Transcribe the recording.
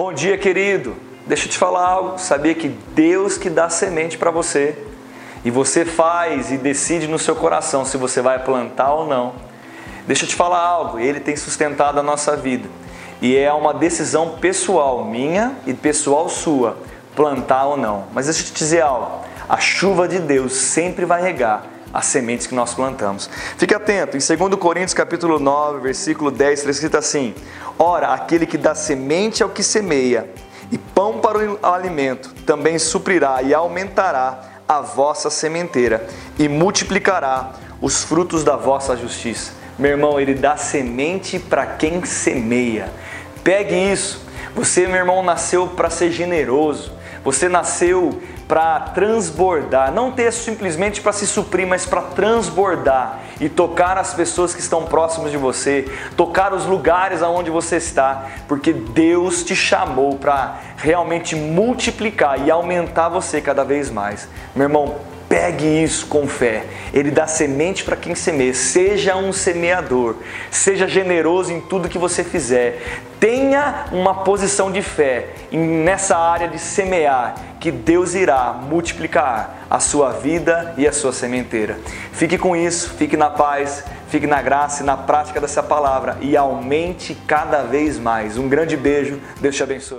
Bom dia, querido. Deixa eu te falar algo. Sabia que Deus que dá semente para você e você faz e decide no seu coração se você vai plantar ou não. Deixa eu te falar algo. Ele tem sustentado a nossa vida e é uma decisão pessoal minha e pessoal sua plantar ou não. Mas deixa eu te dizer algo. A chuva de Deus sempre vai regar as sementes que nós plantamos. Fique atento, em 2 Coríntios capítulo 9, versículo 10, está escrito assim: Ora, aquele que dá semente ao que semeia, e pão para o alimento, também suprirá e aumentará a vossa sementeira, e multiplicará os frutos da vossa justiça. Meu irmão, ele dá semente para quem semeia. Pegue isso. Você, meu irmão, nasceu para ser generoso. Você nasceu para transbordar, não ter simplesmente para se suprir, mas para transbordar e tocar as pessoas que estão próximas de você, tocar os lugares aonde você está, porque Deus te chamou para realmente multiplicar e aumentar você cada vez mais. Meu irmão, Pegue isso com fé. Ele dá semente para quem semeia. Seja um semeador. Seja generoso em tudo que você fizer. Tenha uma posição de fé nessa área de semear, que Deus irá multiplicar a sua vida e a sua sementeira. Fique com isso, fique na paz, fique na graça e na prática dessa palavra e aumente cada vez mais. Um grande beijo, Deus te abençoe.